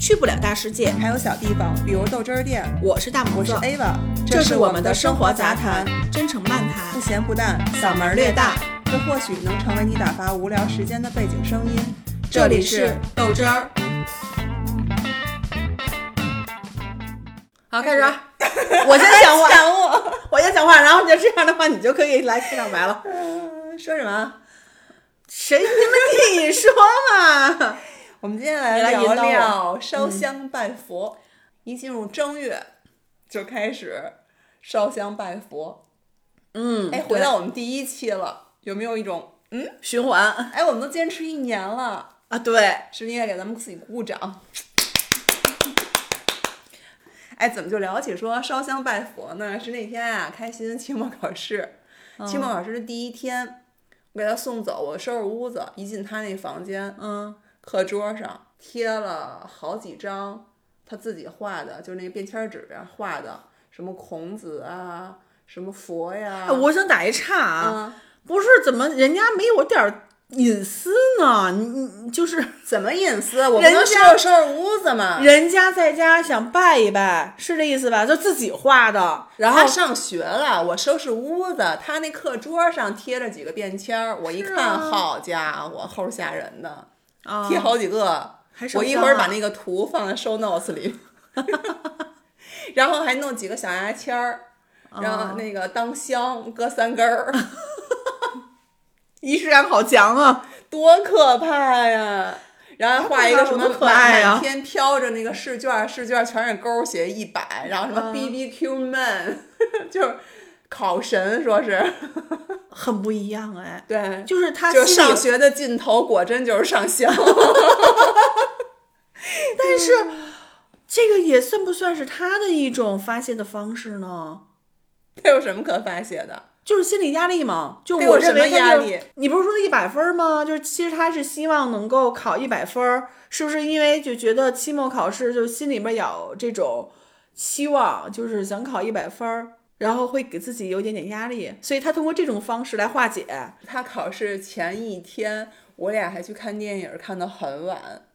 去不了大世界，还有小地方，比如豆汁儿店。我是大我是，Ava，这是我们的生生活杂谈谈，，真诚漫谈不。咸不淡，嗓门儿略大。这或许能成为你打发无聊时间的背景声音。这里是豆汁儿。好，开始啊。我先讲话，我，我先讲话，然后就这样的话，你就可以来开场白了。嗯 说什么？谁？你们你说嘛？我们今天来来聊聊烧香拜佛。一进入正月，就开始烧香拜佛。嗯，哎，回到我们第一期了，有没有一种嗯？循环哎，我们都坚持一年了，啊，对，是不是应该给咱们自己鼓鼓掌？哎，怎么就聊起说烧香拜佛呢？是那天啊，开心期末考试，期末考试的第一天，我给他送走，我收拾屋子，一进他那房间，嗯，课桌上贴了好几张他自己画的，就是那个便签纸上画的，什么孔子啊，什么佛呀，哎我想打一岔啊，嗯，不是怎么人家没有点儿隐私呢？你你你就是 怎么隐私？我不人能收家拾收拾屋子吗？人家在家想拜一拜，是这意思吧？就自己画的，然后他上学了，我收拾屋子，他那课桌上贴着几个便签儿，我一看，啊好家伙，齁吓人的，啊贴好几个。我一会儿把那个图放在 show notes 里，然后还弄几个小牙签儿，然后那个当香搁三根儿，仪式感好强啊！多可怕呀！然后画一个什么多可爱呀满天飘着那个试卷，试卷全是勾写一百，然后什么 B B Q man，就是考神说是，很不一样哎，对，就是他就上学的尽头果真就是上香。但是这个也算不算是他的一种发泄的方式呢？他有什么可发泄的？就是心理压力嘛，就我认为压力？你不是说一百分吗？就是其实他是希望能够考一百分，是不是因为就觉得期末考试就心里边有这种期望，就是想考一百分儿，然后会给自己有一点点压力，所以他通过这种方式来化解。他考试前一天，我俩还去看电影，看到很晚。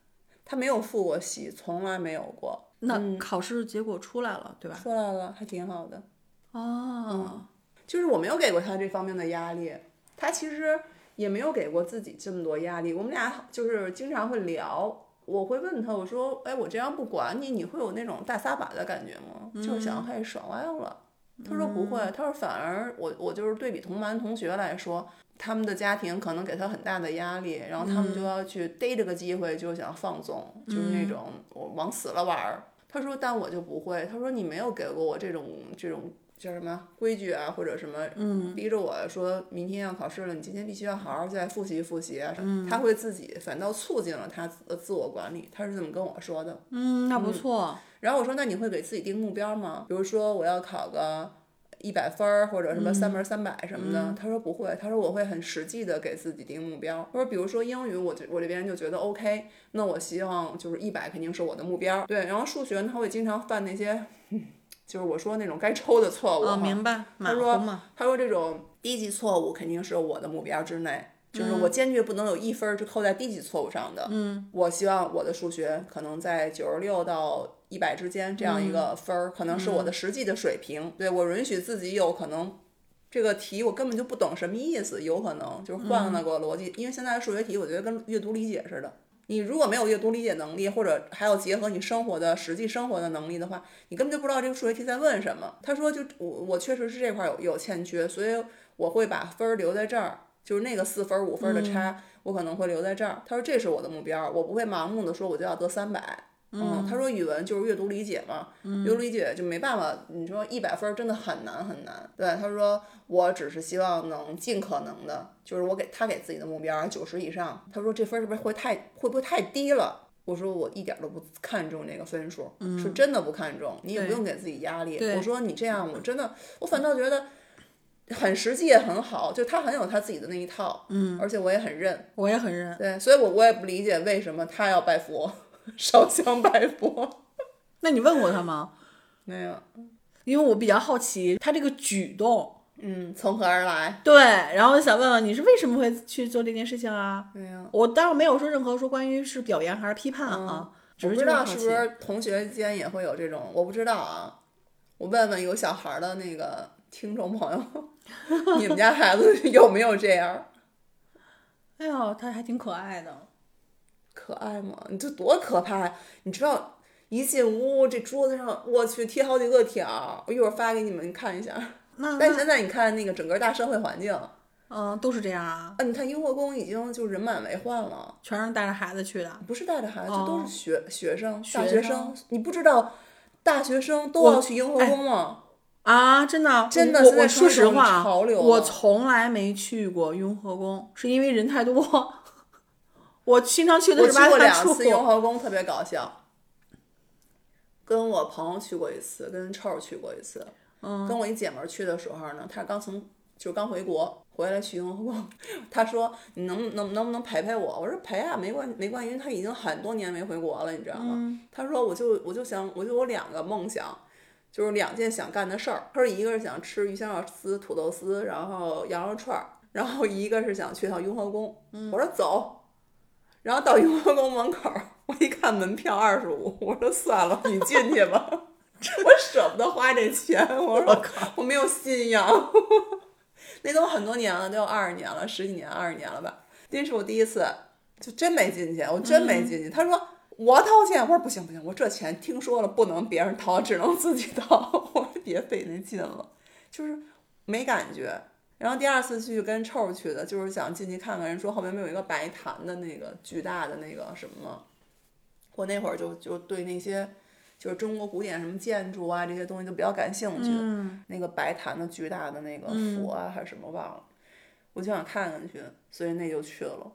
他没有复过习，从来没有过。那考试结果出来了，对吧？出来了，还挺好的。哦，就是我没有给过他这方面的压力，他其实也没有给过自己这么多压力。我们俩就是经常会聊，我会问他，我说：“哎，我这样不管你，你会有那种大撒把的感觉吗？就是想开始耍歪了。”他说不会，他说反而我我就是对比同班同学来说，他们的家庭可能给他很大的压力，然后他们就要去逮着个机会就想放纵，就是那种我往死了玩儿。他说，但我就不会。他说你没有给过我这种这种叫什么规矩啊，或者什么，嗯，逼着我说明天要考试了，你今天必须要好好再复习复习啊什么。他会自己反倒促进了他的自我管理，他是这么跟我说的。嗯，那不错。然后我说，那你会给自己定目标吗？比如说我要考个一百分儿，或者什么三门三百什么的。他说不会，他说我会很实际的给自己定目标。他说，比如说英语，我就我这边就觉得 OK，那我希望就是一百肯定是我的目标。对，然后数学呢，他会经常犯那些，就是我说那种该抽的错误哦，明白，他说。他说这种低级错误肯定是我的目标之内，就是我坚决不能有一分儿是扣在低级错误上的。嗯，我希望我的数学可能在九十六到一百之间这样一个分儿，可能是我的实际的水平。对我允许自己有可能。这个题我根本就不懂什么意思，有可能就是换了个逻辑，因为现在的数学题我觉得跟阅读理解似的，你如果没有阅读理解能力，或者还要结合你生活的实际生活的能力的话，你根本就不知道这个数学题在问什么。他说就我我确实是这块有有欠缺，所以我会把分儿留在这儿，就是那个四分儿五分儿的差，我可能会留在这儿。他说这是我的目标，我不会盲目的说我就要得三百。嗯，他说语文就是阅读理解嘛，阅读理解就没办法。你说一百分儿真的很难很难。对，他说我只是希望能尽可能的，就是我给他给自己的目标九十以上。他说这分儿是不是会太会不会太低了？我说我一点儿都不看重这个分数，是真的不看重。你也不用给自己压力。我说你这样，我真的，我反倒觉得很实际也很好，就他很有他自己的那一套，嗯，而且我也很认。我也很认。对，所以我我也不理解为什么他要拜佛，烧香拜佛。那你问过他吗？没有，因为我比较好奇他这个举动。嗯，从何而来？对，然后我想问问你是为什么会去做这件事情啊？没有，我当然没有说任何说关于是表扬还是批判啊，只是我不知道是不是同学间也会有这种，我不知道啊。我问问有小孩儿的那个听众朋友，你们家孩子有没有这样？哎呦，他还挺可爱的。可爱吗？你这多可怕呀！你知道，一进屋这桌子上，我去贴好几个条，我一会儿发给你们看一下。那 那但现在你看那个整个大社会环境，啊，嗯、都是这样啊，啊你看雍和宫已经就人满为患了，全是带着孩子去的。不是带着孩子，哦都是学学生、学大学生你不知道，大学生都要去雍和宫吗？啊，真的，真的说实话啊，潮流我从来没去过雍和宫，是因为人太多。我经常去的我去过两次雍和宫，特别搞笑。跟我朋友去过一次，跟臭儿去过一次。嗯，跟我一姐们儿去的时候呢，她刚从就是刚回国，回来去雍和宫。她说：“你能能能不能陪陪我？”我说：“陪啊，没关没关系，因为她已经很多年没回国了，你知道吗？”她说：“我就我就想，我就有两个梦想，就是两件想干的事儿。她说一个是想吃鱼香肉丝、土豆丝，然后羊肉串儿，然后一个是想去趟雍和宫。我说走。然后到雍和宫门口，我一看门票二十五，我说算了，你进去吧，我舍不得花这钱。我说我没有信仰，那都很多年了，都有二十年了，十几年、二十年了吧。那是我第一次，就真没进去，我真没进去。他说我掏钱，我说不行不行，我这钱听说了不能别人掏，只能自己掏。我说别费那劲了，就是没感觉。然后第二次去跟臭去的，就是想进去看看，人说后面没有一个白檀的那个巨大的那个什么吗？我那会儿就就对那些就是中国古典什么建筑啊这些东西都比较感兴趣。嗯那个白檀的巨大的那个佛啊、还是什么忘了，我就想看看去，所以那就去了。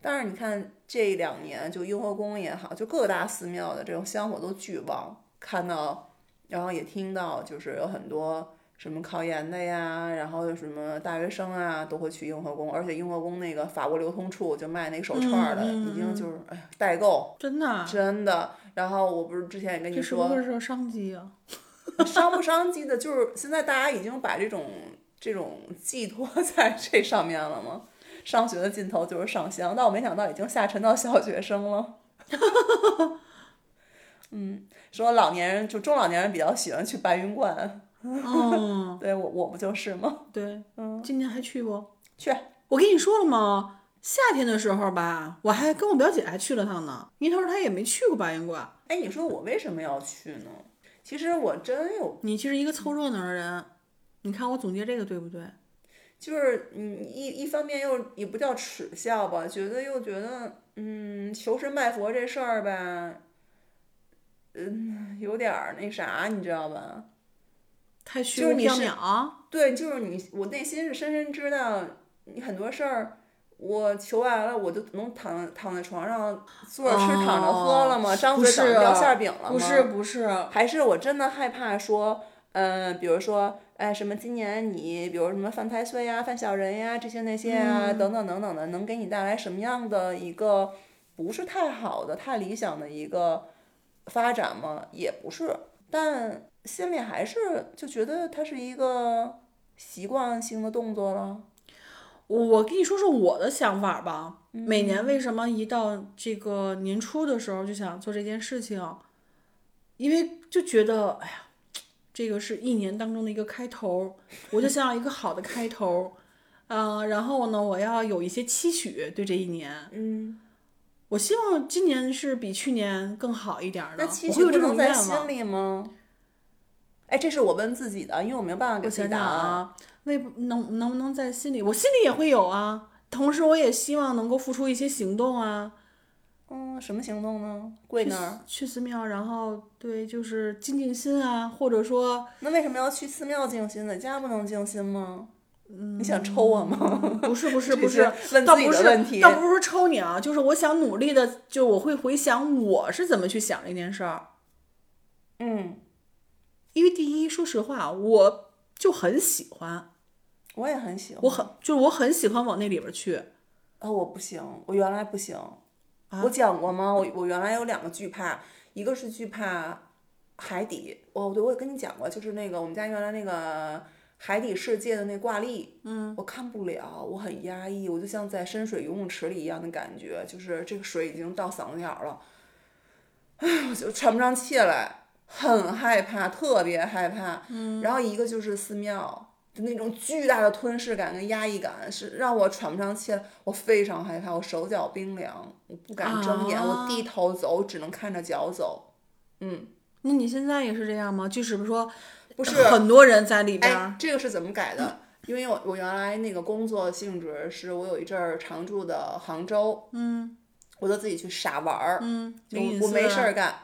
但是你看这两年，就雍和宫也好，就各大寺庙的这种香火都巨旺，看到，然后也听到，就是有很多什么考研的呀，然后有什么大学生啊，都会去雍和宫，而且雍和宫那个法国流通处就卖那个手串儿的，已经就是哎呀代购，真的啊，真的。然后我不是之前也跟你说，不是商机啊？商不商机的，就是现在大家已经把这种这种寄托 在这上面了吗？上学的尽头就是上香，但我没想到已经下沉到小学生了。嗯，说老年人就中老年人比较喜欢去白云观，嗯，对我我不就是吗？对，嗯今年还去不？去，我跟你说了吗？夏天的时候吧，我还跟我表姐还去了趟呢。因为她说她也没去过白云观。哎，你说我为什么要去呢？其实我真有，你其实一个凑热闹的人，你看我总结这个对不对？就是嗯一一方面又也不叫耻笑吧，觉得又觉得嗯求神拜佛这事儿吧，嗯有点儿那啥，你知道吧？太虚无就是你是缥缈。啊对，就是你，我内心是深深知道，你很多事儿，我求完了，我就能躺躺在床上坐着吃躺着喝了吗？张嘴等着掉馅儿饼了吗？不是不是，还是我真的害怕说，嗯、比如说，哎，什么今年你，比如什么犯太岁呀、犯小人呀，这些那些啊，等等等等的，能给你带来什么样的一个不是太好的、太理想的一个发展吗？也不是，但心里还是就觉得它是一个习惯性的动作了。我我跟你说说我的想法吧。每年为什么一到这个年初的时候就想做这件事情？因为就觉得，哎呀，这个是一年当中的一个开头，我就想要一个好的开头。嗯、然后呢，我要有一些期许对这一年。嗯，我希望今年是比去年更好一点儿的，那期我会有这种愿望。心里吗？哎，这是我问自己的，因为我没有办法给自己答案。啊，为不能能不能在心里？我心里也会有啊。同时，我也希望能够付出一些行动啊，嗯，什么行动呢？跪那儿。去寺庙，然后对，就是静静心啊，或者说，那为什么要去寺庙静心呢？家不能静心吗？嗯你想抽我吗？不是不是 不是问倒不是的问题倒不是说抽你啊，就是我想努力的，就我会回想我是怎么去想这件事儿。嗯，因为第一，说实话，我就很喜欢，我也很喜欢。我很就是我很喜欢往那里边去。啊，我不行，我原来不行。啊我讲过吗？我我原来有两个惧怕，一个是惧怕海底。我，对，我也跟你讲过，就是那个我们家原来那个海底世界的那挂历，嗯，我看不了，我很压抑，我就像在深水游泳池里一样的感觉，就是这个水已经到嗓子眼儿了。我就喘不上气来，很害怕，特别害怕。嗯，然后一个就是寺庙。就那种巨大的吞噬感跟压抑感，是让我喘不上气来，我非常害怕，我手脚冰凉，我不敢睁眼，我低头走，只能看着脚走。嗯，那你现在也是这样吗？就是说，不是很多人在里边。哎，这个是怎么改的？因为我我原来那个工作性质是我有一阵儿常住的杭州，嗯，我就自己去傻玩儿，嗯，我我没事儿干。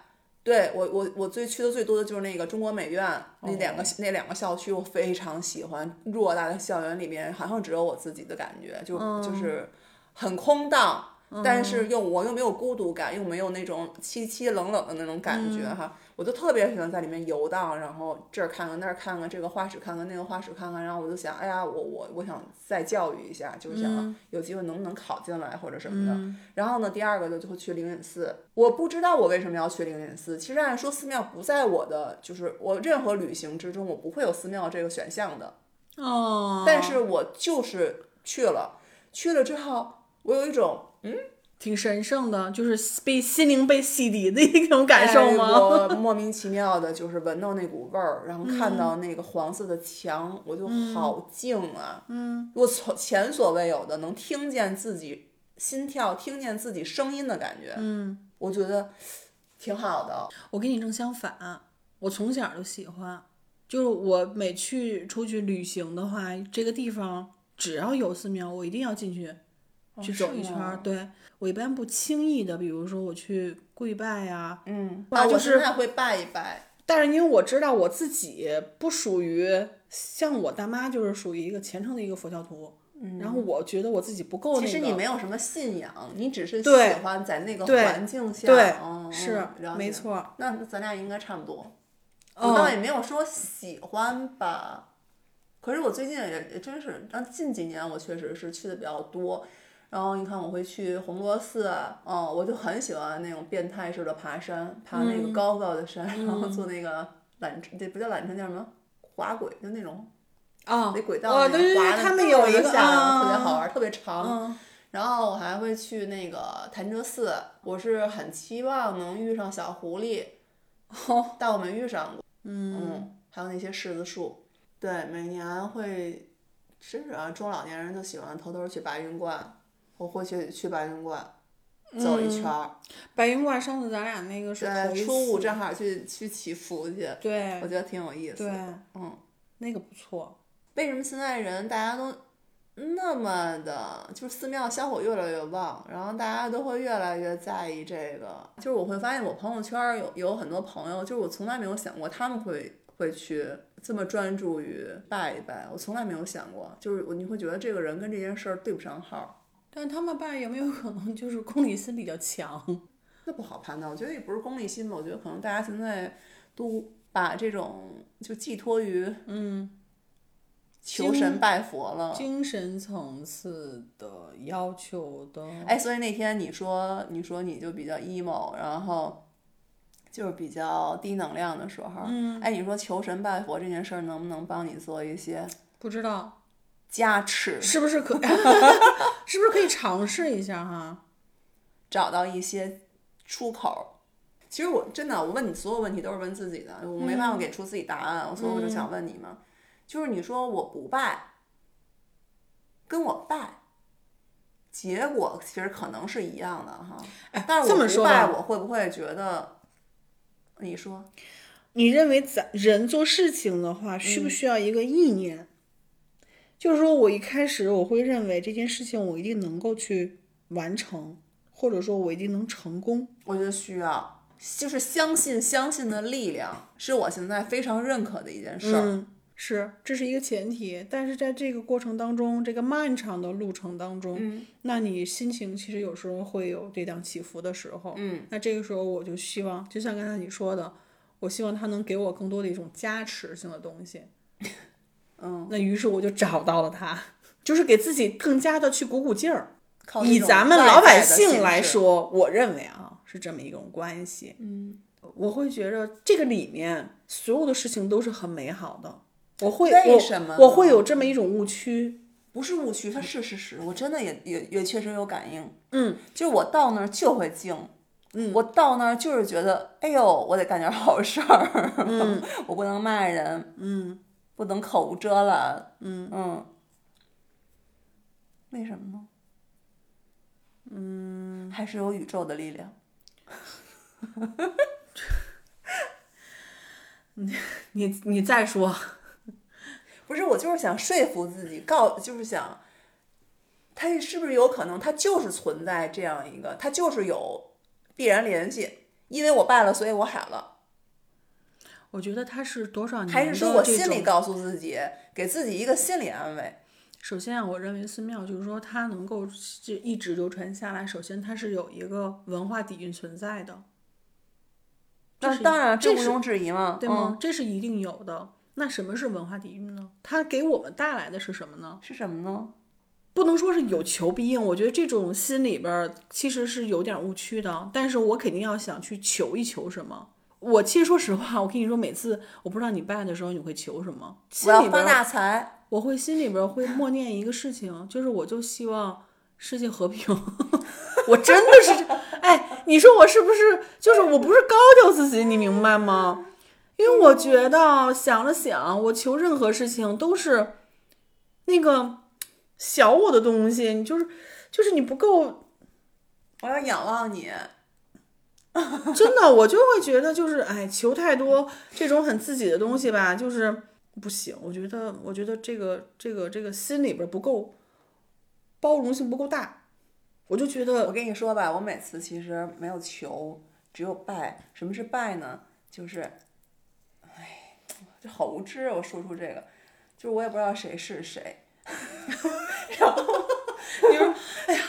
对我我我最去的最多的就是那个中国美院那两个那两个校区，我非常喜欢。偌大的校园里面，好像只有我自己的感觉，就就是很空荡。但是又我又没有孤独感，又没有那种凄凄冷冷的那种感觉哈，我就特别喜欢在里面游荡，然后这儿看看那儿看看，这个画室看看那个画室看看，然后我就想，哎呀，我我我想再教育一下，就是想有机会能不能考进来或者什么的。然后呢，第二个呢就会去灵隐寺，我不知道我为什么要去灵隐寺。其实按说寺庙不在我的就是我任何旅行之中，我不会有寺庙这个选项的。哦。但是我就是去了，去了之后。我有一种嗯，挺神圣的，就是被心灵被洗涤的一种感受吗？我莫名其妙的，就是闻到那股味儿，然后看到那个黄色的墙，我就好静啊。嗯，我从前所未有的能听见自己心跳，听见自己声音的感觉。嗯，我觉得挺好的。我跟你正相反，我从小就喜欢，就是我每去出去旅行的话，这个地方只要有寺庙，我一定要进去。去走一圈儿，对我一般不轻易的，比如说我去跪拜呀，嗯，啊，就是会拜一拜，但是因为我知道我自己不属于像我大妈，就是属于一个虔诚的一个佛教徒，嗯，然后我觉得我自己不够那个，其实你没有什么信仰，你只是喜欢在那个环境下，对，是没错，那咱俩应该差不多，我倒也没有说喜欢吧，可是我最近也也真是，但近几年我确实是去的比较多。然后你看，我会去红螺寺，哦，我就很喜欢那种变态式的爬山，爬那个高高的山，然后坐那个缆车，这不叫缆车，叫什么？滑轨，就那种，啊，那轨道那个滑的，特别下，特别好玩，特别长。然后我还会去那个潭柘寺，我是很期望能遇上小狐狸，但我没遇上过。嗯，还有那些柿子树，对，每年会，是啊，中老年人就喜欢偷偷去白云观。我会去去白云观走一圈儿。白云观上次咱俩那个是对初五正好去去祈福去，对，我觉得挺有意思。对，嗯，那个不错。为什么现在人大家都那么的，就是寺庙香火越来越旺，然后大家都会越来越在意这个。就是我会发现我朋友圈有有很多朋友，就是我从来没有想过他们会会去这么专注于拜一拜，我从来没有想过，就是你会觉得这个人跟这件事儿对不上号。但他们拜有没有可能就是功利心比较强？那不好判断。我觉得也不是功利心吧。我觉得可能大家现在都把这种就寄托于嗯求神拜佛了，精神层次的要求的。哎，所以那天你说你说你就比较 emo，然后就是比较低能量的时候，嗯，哎，你说求神拜佛这件事儿能不能帮你做一些？不知道。加持是不是可？是不是可以尝试一下哈？找到一些出口。其实我真的，我问你所有问题都是问自己的，我没办法给出自己答案，所以我就想问你嘛。就是你说我不拜，跟我拜，结果其实可能是一样的哈。但是我不拜，我会不会觉得？你说，你认为咱人做事情的话，需不需要一个意念？就是说，我一开始我会认为这件事情我一定能够去完成，或者说我一定能成功。我觉得需要，就是相信相信的力量，是我现在非常认可的一件事儿。嗯，是，这是一个前提。但是在这个过程当中，这个漫长的路程当中，嗯，那你心情其实有时候会有跌宕起伏的时候。嗯，那这个时候我就希望，就像刚才你说的，我希望他能给我更多的一种加持性的东西。嗯，那于是我就找到了他，就是给自己更加的去鼓鼓劲儿。以咱们老百姓来说，我认为啊是这么一种关系。嗯，我会觉得这个里面所有的事情都是很美好的。我会为什么我会有这么一种误区？不是误区，它是事实。我真的也也也确实有感应。嗯，就是我到那儿就会静，嗯，我到那儿就是觉得，哎呦，我得干点好事儿，嗯，我不能骂人，嗯不能口无遮拦，嗯嗯，为什么呢？嗯，还是有宇宙的力量。你你你再说，不是，我就是想说服自己，告就是想，它是不是有可能，它就是存在这样一个，它就是有必然联系，因为我败了，所以我喊了。我觉得他是多少年还是说我心里种告诉自己，给自己一个心理安慰？首先啊，我认为寺庙就是说它能够就一直流传下来，首先它是有一个文化底蕴存在的，那当然，这毋庸置疑嘛，对吗？嗯？这是一定有的。那什么是文化底蕴呢？它给我们带来的是什么呢？是什么呢？不能说是有求必应，我觉得这种心里边其实是有点误区的。但是我肯定要想去求一求什么。我其实说实话，我跟你说，每次我不知道你拜的时候你会求什么，我要发心里边儿大财。我会心里边会默念一个事情，就是我就希望世界和平。我真的是这，哎，你说我是不是？就是我不是高调自己，你明白吗？因为我觉得想了想，我求任何事情都是那个小我的东西，你就是就是你不够我要仰望你，真的，我就会觉得就是哎，求太多这种很自己的东西吧，就是不行。我觉得，我觉得这个这个这个心里边不够包容性不够大，我就觉得我跟你说吧，我每次其实没有求，只有拜。什么是拜呢？就是，哎，这好无知啊！我说出这个，就是我也不知道谁是谁。然后你说，哎呀，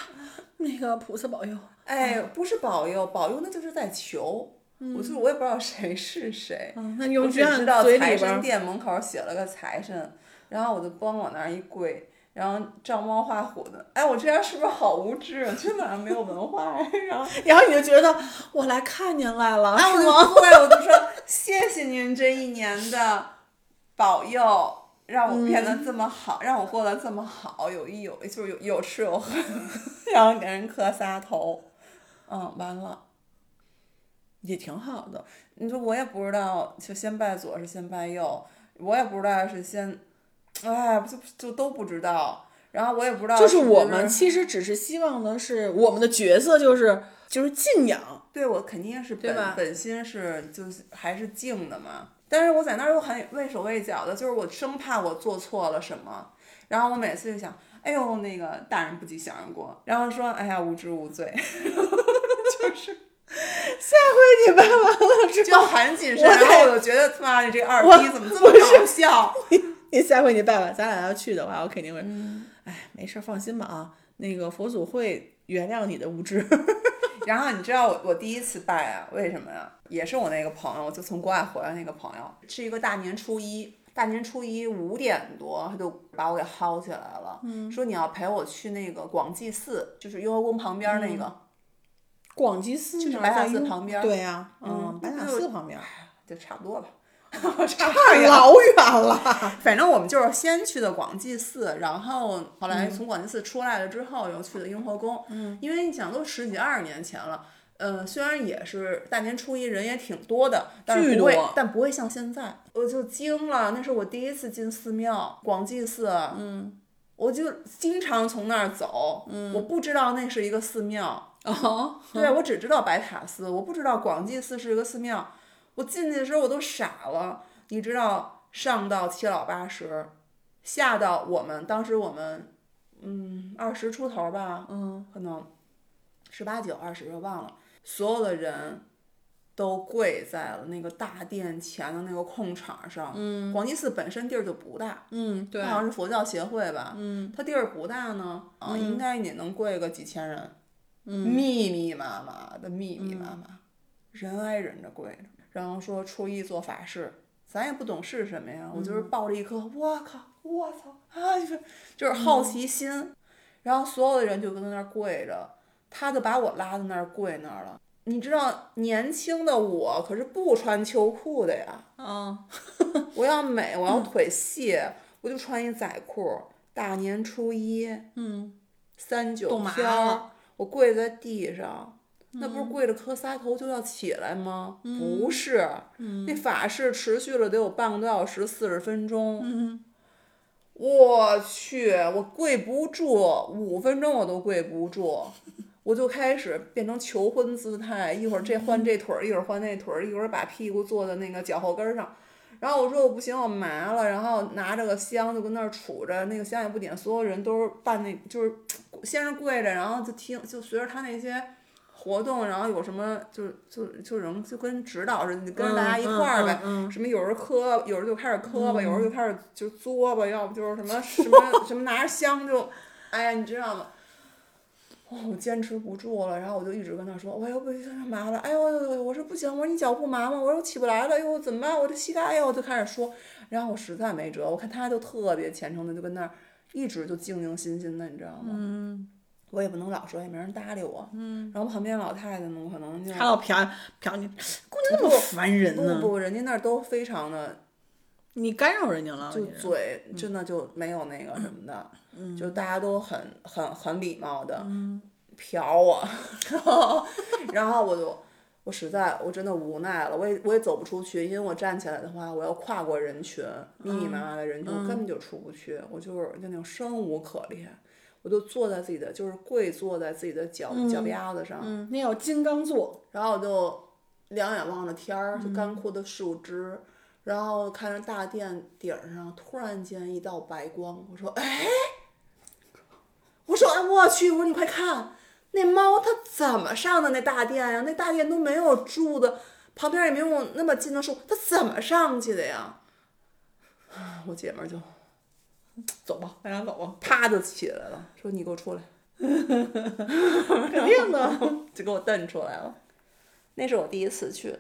那个菩萨保佑，哎，不是保佑，保佑那就是在求。我就是我也不知道谁是谁，嗯，那你只知道财神殿门口写了个财神，然后我就帮往那儿一跪，然后照猫画虎的。哎，我这样是不是好无知啊？真的没有文化。然后，然后你就觉得我来看您来了，哎，我就是吗？对，我就说谢谢您这一年的保佑，让我变得这么好，让我过得这么好，有一有就是有有吃有喝，然后给人磕仨头，嗯，完了。也挺好的。你说我也不知道，就先拜左是先拜右，我也不知道是先，哎，就就都不知道。然后我也不知道就是我们其实只是希望的是我们的角色就是就是敬仰，对我肯定是本本心是就是还是敬的嘛。但是我在那儿又很畏手畏脚的，就是我生怕我做错了什么。然后我每次就想，哎呦，那个大人不计小人过，然后说，哎呀，无知无罪，就是下回你拜完了之就后，很谨慎。我然后我就觉得，他妈的这二逼怎么这么搞笑？你下回你拜完，咱俩要去的话，我肯定会，嗯哎，没事儿，放心吧啊，那个佛祖会原谅你的无知。然后你知道我我第一次拜啊，为什么呀？也是我那个朋友，就从国外回来那个朋友，是一个大年初一，大年初一五点多他就把我给薅起来了，说你要陪我去那个广济寺，就是雍和宫旁边那个，广济寺就是白塔寺旁边对呀、嗯嗯，白塔寺旁边，就差不多吧。差老远了。反正我们就是先去的广济寺，然后后来从广济寺出来了之后，又去的雍和宫。嗯，因为你想都十几二十年前了，呃，虽然也是大年初一人也挺多的，但是巨不会多，但不会像现在。我就惊了，那是我第一次进寺庙，广济寺。嗯，我就经常从那儿走。嗯，我不知道那是一个寺庙。哦，对，我只知道白塔寺，我不知道广济寺是一个寺庙。我进去的时候我都傻了，你知道，上到七老八十，下到我们当时我们，嗯，二十出头吧，嗯，可能十八九、二十，我忘了，所有的人都跪在了那个大殿前的那个空场上。嗯，广济寺本身地儿就不大，嗯，对它，好像是佛教协会吧，嗯，它地儿不大呢，啊，应该也能跪个几千人，嗯，密密麻麻的，密密麻麻，人挨人着跪着，然后说初一做法事，咱也不懂是什么呀，我就是抱着一颗我靠，我操啊，就是就是好奇心，然后所有的人就跟在那儿跪着，他就把我拉到那儿跪那儿了。你知道年轻的我可是不穿秋裤的呀，嗯，我要美，我要腿细，我就穿一仔裤。大年初一，嗯，三九天儿了，我跪在地上，那不是跪着磕仨头就要起来吗？不是，那法事持续了得有半个多小时，四十分钟。我去，我跪不住，五分钟我都跪不住，我就开始变成求婚姿态，一会儿这换这腿儿，一会儿换那腿儿，一会儿把屁股坐在那个脚后跟儿上。然后我说我不行，我麻了，然后拿着个香就跟那儿杵着，那个香也不点，所有人都是办那，就是先是跪着，然后就听，就随着他那些活动，然后有什么就就就人就跟指导似的，你跟着大家一块儿呗，什么有人磕，有人就开始磕吧，有人就开始就作吧，要不就是什么什么什么拿着香就，哎呀，你知道吗？哦，我坚持不住了，然后我就一直跟他说，我要不行麻了，哎呦呦呦，我说不行，我说你脚不麻吗？我说我起不来了，哎呦怎么办？我这膝盖，哎呦，我就开始说，然后我实在没辙，我看他就特别虔诚的就跟那儿一直就静静心心的，你知道吗？嗯，我也不能老说，也没人搭理我。嗯，然后旁边老太太呢，我可能就还老瞟瞟你，姑娘那么烦人呢。不不，人家那儿都非常的，你干扰人家了，就嘴真的就没有那个什么的，就大家都很很很礼貌的瞟我，然后 我就我实在我真的无奈了，我也我也走不出去，因为我站起来的话，我要跨过人群，密密麻麻的人群，我根本就出不去，我就是就那种生无可恋。我就坐在自己的，就是跪坐在自己的脚、脚丫子上，嗯，那叫金刚座，然后我就两眼望着天儿，就干枯的树枝，然后看着大殿顶儿上突然间一道白光，我说哎，我说哎我去，我说你快看，那猫它怎么上的那大殿呀？那大殿都没有柱子，旁边也没有那么近的树，它怎么上去的呀？我姐们儿就走吧，咱俩走吧，啪就起来了，说你给我出来。肯定的。就给我瞪出来了。那是我第一次去，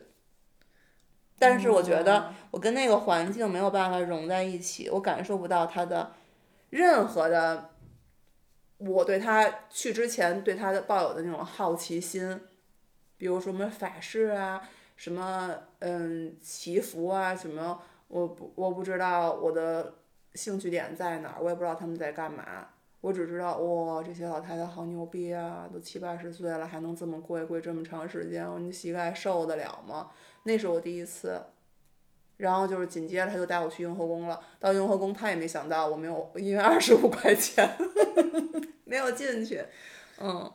但是我觉得我跟那个环境没有办法融在一起，我感受不到他的任何的，我对他去之前对他的抱有的那种好奇心，比如说什么法式啊，什么嗯祈福啊，什么我不我不知道我的兴趣点在哪儿，我也不知道他们在干嘛。我只知道，哇，这些老太太好牛逼啊！都七八十岁了，还能这么跪跪这么长时间，我那膝盖受得了吗？那是我第一次。然后就是紧接着他就带我去雍和宫了。到雍和宫，他也没想到我没有，因为二十五块钱 没有进去。嗯，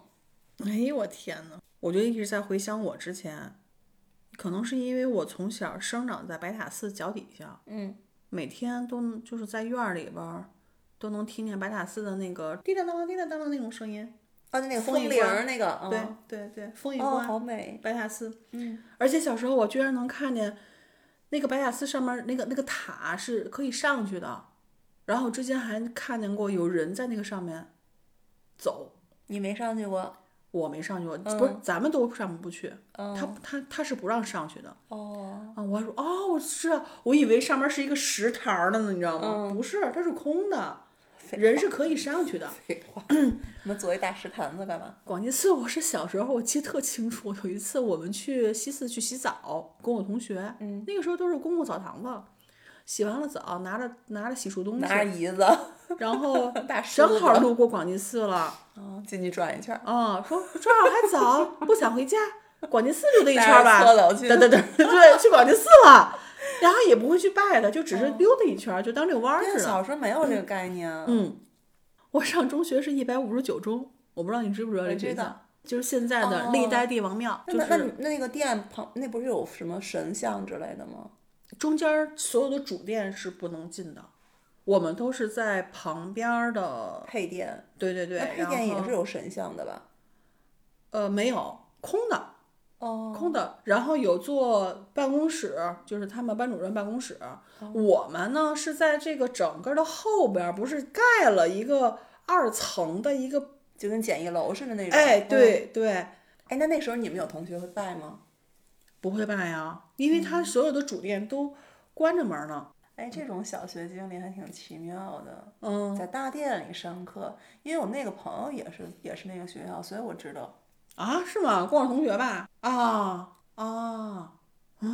哎呦我天呐，我就一直在回想我之前，可能是因为我从小生长在白塔寺脚底下，嗯，每天都就是在院儿里边儿都能听见白塔寺的那个滴答当当滴答当当那种声音。啊，那个风铃儿那个，对嗯对对，风一哦，好美。白塔寺。嗯，而且小时候我居然能看见，那个白塔寺上面那个那个塔是可以上去的，然后之前还看见过有人在那个上面走，你没上去过？我没上去过，不是咱们都上不去，嗯，他他他是不让上去的哦，啊！我还说哦，我知道，我以为上面是一个石台儿的呢，你知道吗？不是，它是空的，人是可以上去的。废话，你们做一大石坛子干嘛？广济寺，我是小时候我记得特清楚，有一次我们去西寺去洗澡，跟我同学，嗯。那个时候都是公共澡堂子，洗完了澡，拿着拿着洗漱东西，拿着椅子，然后 大正好路过广济寺了，嗯，进去转一圈。儿。啊，说正好还早，不想回家，广济寺溜达一圈儿吧，对对对对，去广济寺了，然后也不会去拜的，就只是溜达一圈，就当遛弯似的。小时候没有这个概念。嗯，我上中学是一百五十九中，我不知道你知不知道这学校，就是现在的哦历代帝王庙，那那那个殿旁那不是有什么神像之类的吗？中间所有的主殿是不能进的，我们都是在旁边的，配殿，对对对，配殿也是有神像的吧？呃没有空的。哦，空的，然后有做办公室，就是他们班主任办公室。哦我们呢是在这个整个的后边儿，不是盖了一个二层的一个，就跟简易楼似的那种。哎，嗯。对对，哎，那那时候你们有同学会拜吗？不会拜呀，因为他所有的主店都关着门儿呢。哎，这种小学经历还挺奇妙的，嗯在大殿里上课，因为我那个朋友也是也是那个学校，所以我知道。啊，是吗？跟我同学吧？啊啊啊，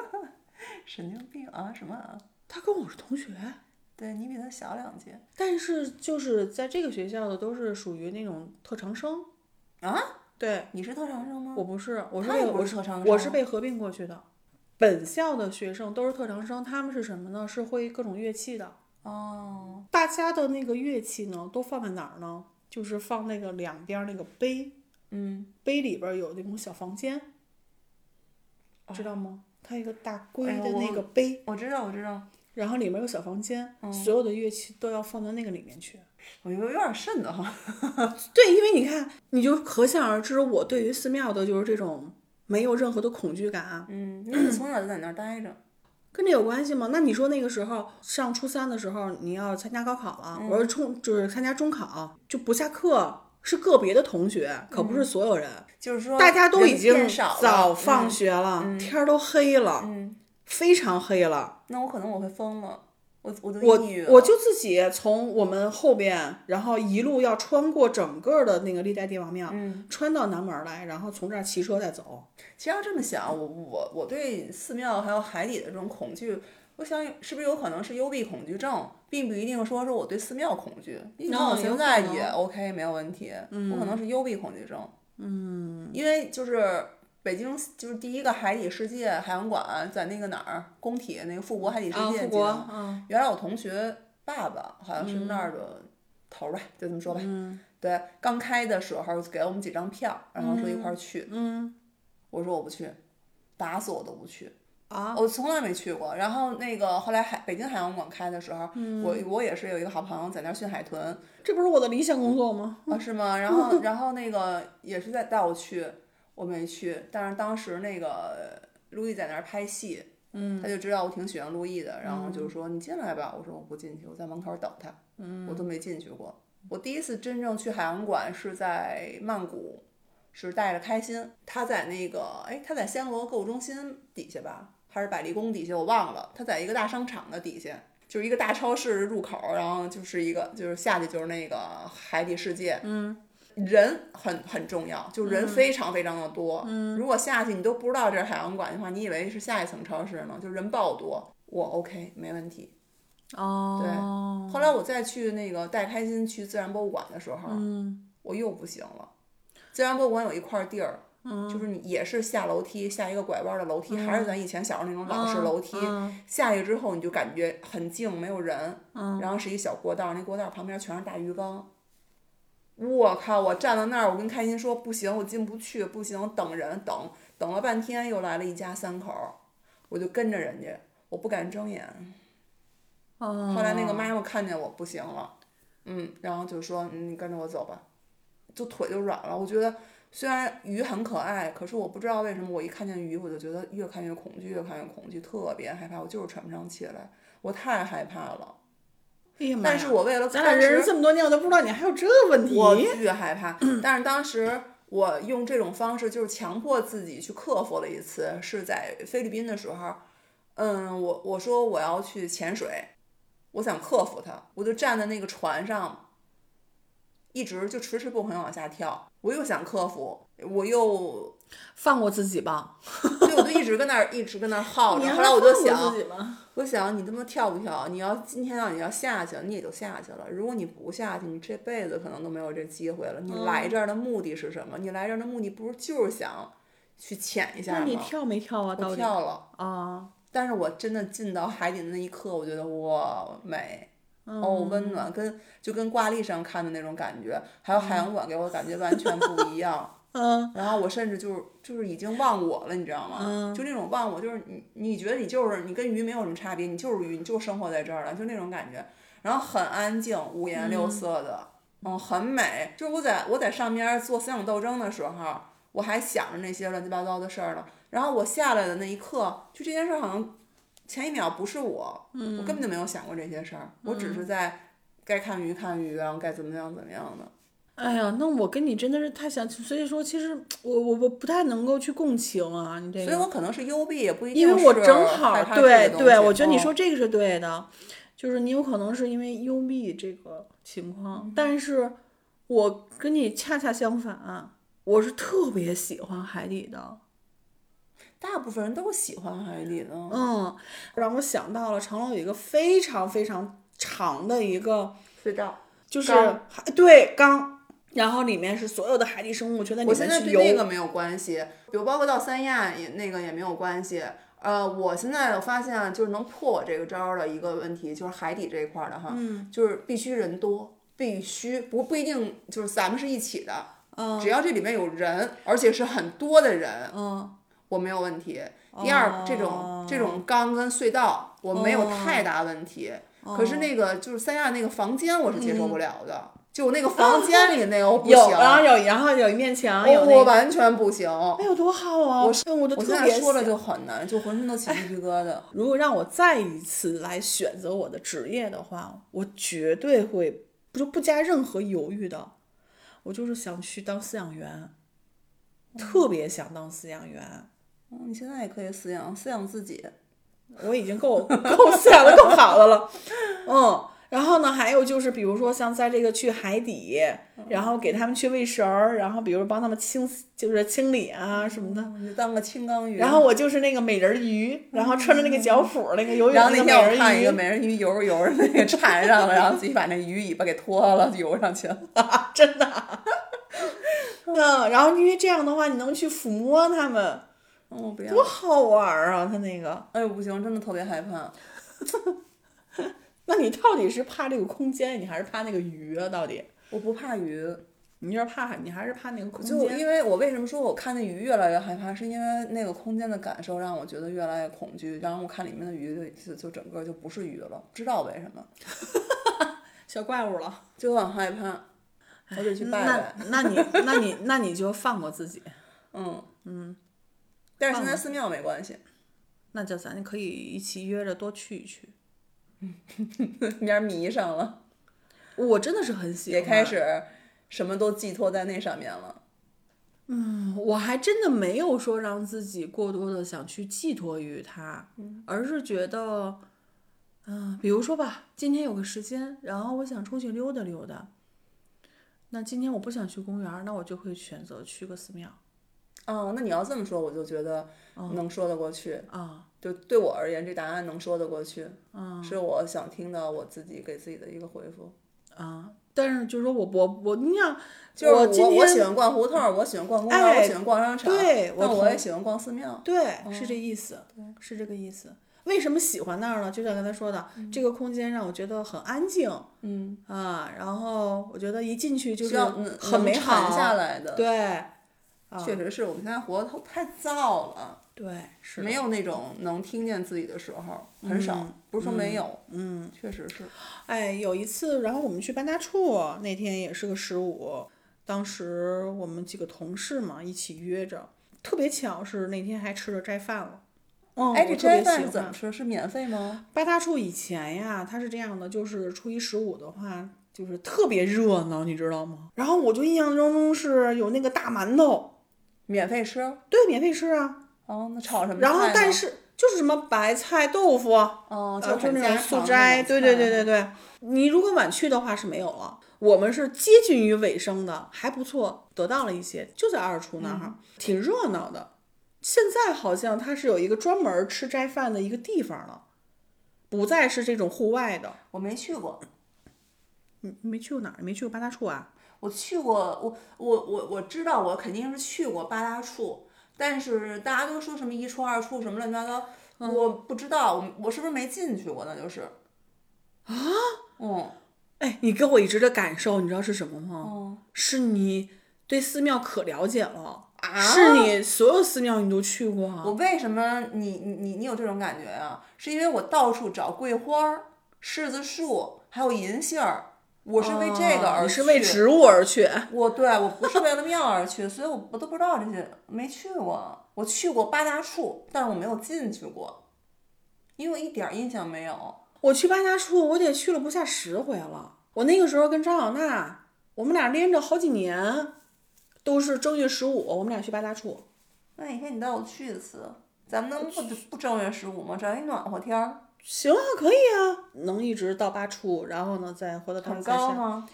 神经病啊什么啊？他跟我是同学，对你比他小两届但是就是在这个学校的都是属于那种特长生。啊？对，你是特长生吗？我不是，我是我是特长我是被合并过去的。本校的学生都是特长生，他们是什么呢？是会各种乐器的。哦，大家的那个乐器呢，都放在哪儿呢？就是放那个两边儿那个杯，嗯，杯里边有那种小房间，知道吗？它有一个大龟的那个杯，我知道，我知道，然后里面有小房间，嗯所有的乐器都要放到那个里面去。我觉得有点瘆得慌。对，因为你看，你就可想而知，我对于寺庙的就是这种没有任何的恐惧感，嗯，那你从小就在那儿待着。跟这有关系吗？那你说那个时候上初三的时候，你要参加高考了，嗯我说冲就是参加中考，就不下课，是个别的同学，可不是所有人，就是说，大家都已经早放嗯学了，天儿都黑了，嗯，非常黑了。那我可能我会疯了，我我都我。我就自己从我们后边，然后一路要穿过整个的那个历代帝王庙，嗯穿到南门来，然后从这儿骑车再走。其实要这么想，我我我对寺庙还有海底的这种恐惧，我想是不是有可能是幽闭恐惧症，并不一定说是我对寺庙恐惧。你看我现在也 OK 没有问题，我可能是幽闭恐惧症。嗯，因为就是北京就是第一个海底世界海洋馆在那个哪儿工体那个富国海底世啊，界，富国，记得吗嗯原来我同学爸爸好像是那儿的头儿吧，就这么说吧。嗯对，刚开的时候给了我们几张票，然后说一块儿去。嗯我说我不去，打死我都不去。啊，我从来没去过。然后那个后来海北京海洋馆开的时候，嗯我我也是有一个好朋友在那儿训海豚这不是我的理想工作吗？啊，是吗？然后然后那个也是在带我去，我没去。但是当时那个陆毅在那儿拍戏，嗯，他就知道我挺喜欢陆毅的，然后就说你进来吧。我说我不进去，我在门口等他。嗯，我都没进去过。我第一次真正去海洋馆是在曼谷，是带着开心，他在那个哎，他在暹罗购物中心底下吧，还是百丽宫底下，我忘了。它在一个大商场的底下，就是一个大超市入口，然后就是一个就是下去就是那个海底世界。嗯，人很很重要，就人非常非常的多。嗯，如果下去你都不知道这是海洋馆的话，你以为是下一层超市呢，就人爆多。我 OK 没问题。哦，后来我再去那个带开心去自然博物馆的时候，嗯我又不行了。自然博物馆有一块地儿，嗯就是你也是下楼梯，下一个拐弯的楼梯，还是咱以前小时候那种老式楼梯。嗯下去之后你就感觉很静，没有人，嗯然后是一小过道，那过道旁边全是大鱼缸。我靠！我站到那儿，我跟开心说不行，我进不去，不行，等人等等了半天，又来了一家三口儿，我就跟着人家，我不敢睁眼。哦，后来那个妈妈看见我不行了，嗯，然后就说嗯你跟着我走吧，就腿就软了。我觉得虽然鱼很可爱，可是我不知道为什么我一看见鱼我就觉得越看越恐惧，越看越恐惧，特别害怕，我就是喘不上气来，我太害怕了。哎呀妈呀但是我为了咱俩认识这么多年，我都不知道你还有这问题。我巨害怕，但是当时我用这种方式就是强迫自己去克服了一次，是在菲律宾的时候，嗯，我我说我要去潜水，我想克服它，我就站在那个船上，一直就迟迟不肯往下跳，我又想克服，我又放过自己吧。对，我就一直跟那儿一直跟那儿耗着，后来我就想。我想你他妈跳不跳？你要今天让你要下去了，你也就下去了。如果你不下去，你这辈子可能都没有这机会了。你嗯来这儿的目的是什么？你来这儿的目的不是就是想去潜一下吗？那你跳没跳啊？到我跳了，啊？但是我真的进到海底的那一刻，我觉得哇美，哦温暖，跟就跟挂历上看的那种感觉，还有海洋馆给我感觉完全不一样。嗯然后我甚至就是就是已经忘我了，你知道吗？嗯就那种忘我，就是你你觉得你就是你跟鱼没有什么差别，你就是鱼，你就生活在这儿了，就那种感觉。然后很安静，五颜六色的，嗯很美。就是我在我在上面做思想斗争的时候，我还想着那些乱七八糟的事儿了。然后我下来的那一刻，就这件事好像前一秒不是我，我根本就没有想过这些事儿，我只是在该看鱼看鱼，然后该怎么样怎么样的。哎呀，那我跟你真的是太相，所以说其实我我我不太能够去共情啊，你这个。所以我可能是幽闭，也不一定因为我是正好对对，我觉得你嗯说这个是对的，就是你有可能是因为幽闭这个情嗯况，但是我跟你恰恰相反，我是特别喜欢海底的。大部分人都喜欢海底的。嗯，让我想到了长隆有一个非常非常长的一个，隧道，就是对缸，然后里面是所有的海底生物全在里我现在对。那个没有关系，比如包括到三亚也那个也没有关系。呃，我现在我发现就是能破我这个招儿的一个问题，就是海底这一块儿的哈，嗯就是必须人多，必须不不一定就是咱们是一起的，嗯只要这里面有人，而且是很多的人，嗯，我没有问题。第二，这种这种缸跟隧道我没有太大问题，可是那个就是三亚那个房间我是接受不了的，就那个房间里那个我不有，行，然后有，然后有一面墙，我，我完全不行。哎呦多好啊！我我就我特别现在说了就很难，就浑身都起鸡皮疙瘩。如果让我再一次来选择我的职业的话，我绝对会不就不加任何犹豫的，我就是想去当饲养员，特别想当饲养员。嗯，你现在也可以饲养饲养自己，我已经够够饲养的够好的了，嗯。然后呢，还有就是，比如说像在这个去海底，然后给他们去喂食儿，然后比如帮他们清，就是清理啊什么的。你就当个清缸鱼。然后我就是那个美人鱼，然后穿着那个脚蹼，那个游泳然后那那个美天我看一个人鱼，美人鱼游着游着那个缠上了，然后自己把那鱼尾巴给脱了，游上去了。真的。嗯，然后因为这样的话，你能去抚摸它们，嗯，不要多。好玩儿啊！他那个，哎呦，不行，真的特别害怕。那你到底是怕这个空间，你还是怕那个鱼啊？到底？我不怕鱼，你要是怕，你还是怕那个空就间？因为我为什么说我看那鱼越来越害怕，是因为那个空间的感受让我觉得越来越恐惧，然后我看里面的鱼就就就整个就不是鱼了，不知道为什么，小怪物了。就很害怕，我得去拜那拜。那你那你 那你就放过自己，嗯嗯，但是现在寺庙没关系，那就咱可以一起约着多去一去。有点迷上了，我真的是很喜欢，也开始什么都寄托在那上面了。嗯我还真的没有说让自己过多的想去寄托于它，而是觉得，嗯、比如说吧，今天有个时间，然后我想出去溜达溜达。那今天我不想去公园儿，那我就会选择去个寺庙哦，那你要这么说，我就觉得哦能说得过去。啊就对我而言，这答案能说得过去，啊是我想听到我自己给自己的一个回复。啊！但是就是说我我我，你想，就是我我喜欢逛胡同儿，我喜欢逛公园我喜欢逛商场，对我但我也喜欢逛寺庙。对，是这意思，是这个意思。为什么喜欢那儿呢？就像刚才说的，这个空间让我觉得很安静嗯，啊，然后我觉得一进去就是很美好，下来的。对，确实是我们现在活得太燥了，对，是没有那种能听见自己的时候，很少。不是说没有，嗯，确实是。哎，有一次，然后我们去八大处，那天也是个十五，当时我们几个同事嘛一起约着，特别巧是那天还吃着斋饭了。嗯，哎，这斋饭是怎么吃？是免费吗？八大处以前呀，它是这样的，就是初一十五的话，就是特别热闹，你知道吗？然后我就印象中是有那个大馒头，免费吃？对，免费吃啊。哦，那炒什么然后但是就是什么白菜、豆腐，哦，啊，就是那种素斋，对对对对对。你如果晚去的话是没有了，我们是接近于尾声的，还不错，得到了一些，就在二处那儿，挺热闹的。现在好像它是有一个专门吃斋饭的一个地方了，不再是这种户外的。我没去过，你你没去过哪儿？没去过八大处啊？我去过，我我我我知道，我肯定是去过八大处，但是大家都说什么一处二处什么乱七八糟，我不知道，我我是不是没进去过？那就是啊，嗯哎，你跟我一直的感受，你知道是什么吗？哦是你对寺庙可了解了，啊，是你所有寺庙你都去过啊。我为什么你你你你有这种感觉啊？是因为我到处找桂花儿、柿子树，还有银杏儿，我是为这个而去。是为植物而去。我对我不是为了庙而去，所以我我都不知道这些，没去过。我去过八大处，但是我没有进去过，因为我一点儿印象没有。我去八大处，我得去了不下十回了。我那个时候跟张小娜，我们俩连着好几年，都是正月十五，我们俩去八大处。那哪天你带我去一次，咱们能不不正月十五吗？找一暖和天儿，行啊，可以啊，能一直到八处，然后呢再回到头很高吗？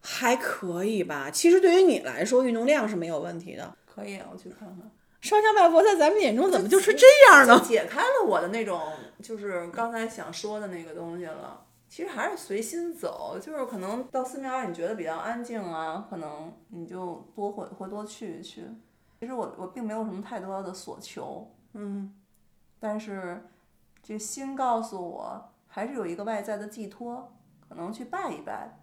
还可以吧。其实对于你来说，运动量是没有问题的。可以，我去看看。烧香拜佛在咱们眼中怎么就是这样呢？解开了我的那种，就是刚才想说的那个东西了。其实还是随心走，就是可能到寺庙你觉得比较安静啊，可能你就多会会多去一去。其实我我并没有什么太多的所求，嗯，但是这心告诉我，还是有一个外在的寄托，可能去拜一拜，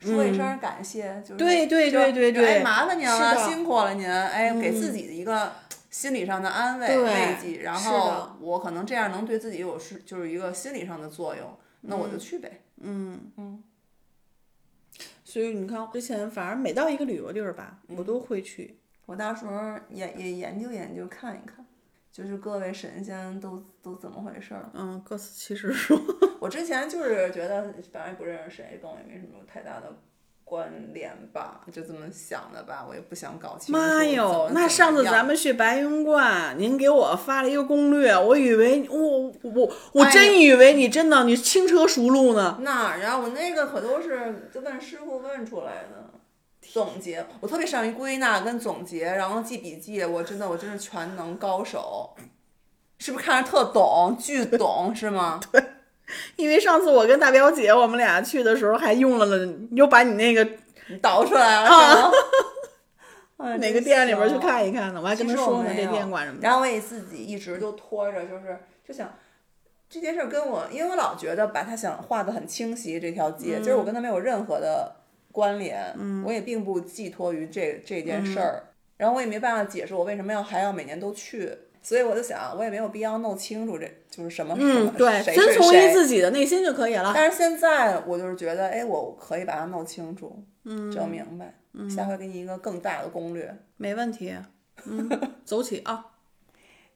说一声感谢，就是嗯对对就对对对哎麻烦您了，辛苦了您，哎，给自己的一个心理上的安慰慰藉，然后我可能这样能对自己有是就是一个心理上的作用，那嗯我就去呗。嗯。嗯。所以你看，之前反正每到一个旅游地儿吧，嗯。我都会去。我到时候研也研究研究看一看，就是各位神仙都都怎么回事儿。嗯，各司其职说。我之前就是觉得，反正也不认识谁，跟我也没什么太大的关联吧，就这么想的吧。我也不想搞清楚。妈哟，那上次咱们们去白云观，您给我发了一个攻略，我以为我我我哎真以为你真的你轻车熟路呢。哪儿，然后我那个可都是就问师傅问出来的。总结，我特别善于归纳跟总结，然后记笔记，我真的我真是全能高手，是不是看着特懂，巨懂是吗？对因为上次我跟大表姐我们俩去的时候，还用了了，你又把你那个你导出来了是吗？哎哪个店里边去看一看呢？我还跟其他说呢，这店管什么。然后我也自己一直就拖着，就是就想这件事儿跟我，因为我老觉得把他想画的很清晰这条街，就是我跟他没有任何的关联，我也并不寄托于这这件事儿，然后我也没办法解释我为什么要还要每年都去。所以我就想，我也没有必要弄清楚这就是什么什嗯，么对，谁遵从于。自己的内心就可以了。但是现在我就是觉得，哎，我可以把它弄清楚，嗯，整明白。下回给你一个更大的攻略，没问题。嗯，走起啊！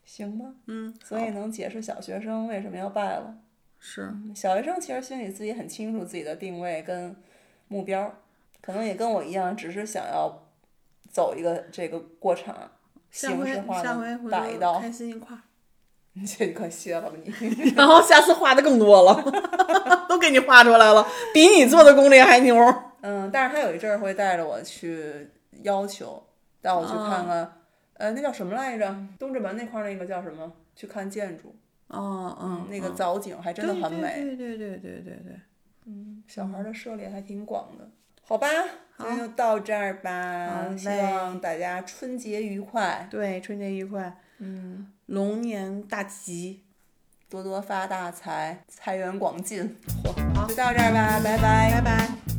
行吧？嗯，所以能解释小学生为什么要拜了。是，小学生其实心里自己很清楚自己的定位跟目标，可能也跟我一样，只是想要走一个这个过程，下回形式化的打一刀。开心一块儿。你这可歇了吧你！然后下次画的更多了，都给你画出来了，比你做的攻略还牛。嗯，但是他有一阵儿会带着我去要求，带我去看看，呃，那叫什么来着？东直门那块儿那个叫什么？去看建筑，哦，嗯，那个嗯藻井还真的很美。对对对对对对对，小孩儿的涉猎还挺广的。好吧，今天就到这儿吧。希望大家春节愉快，对，春节愉快，嗯，龙年大吉。多多发大财，财源广进。好就到这儿吧，拜拜拜拜。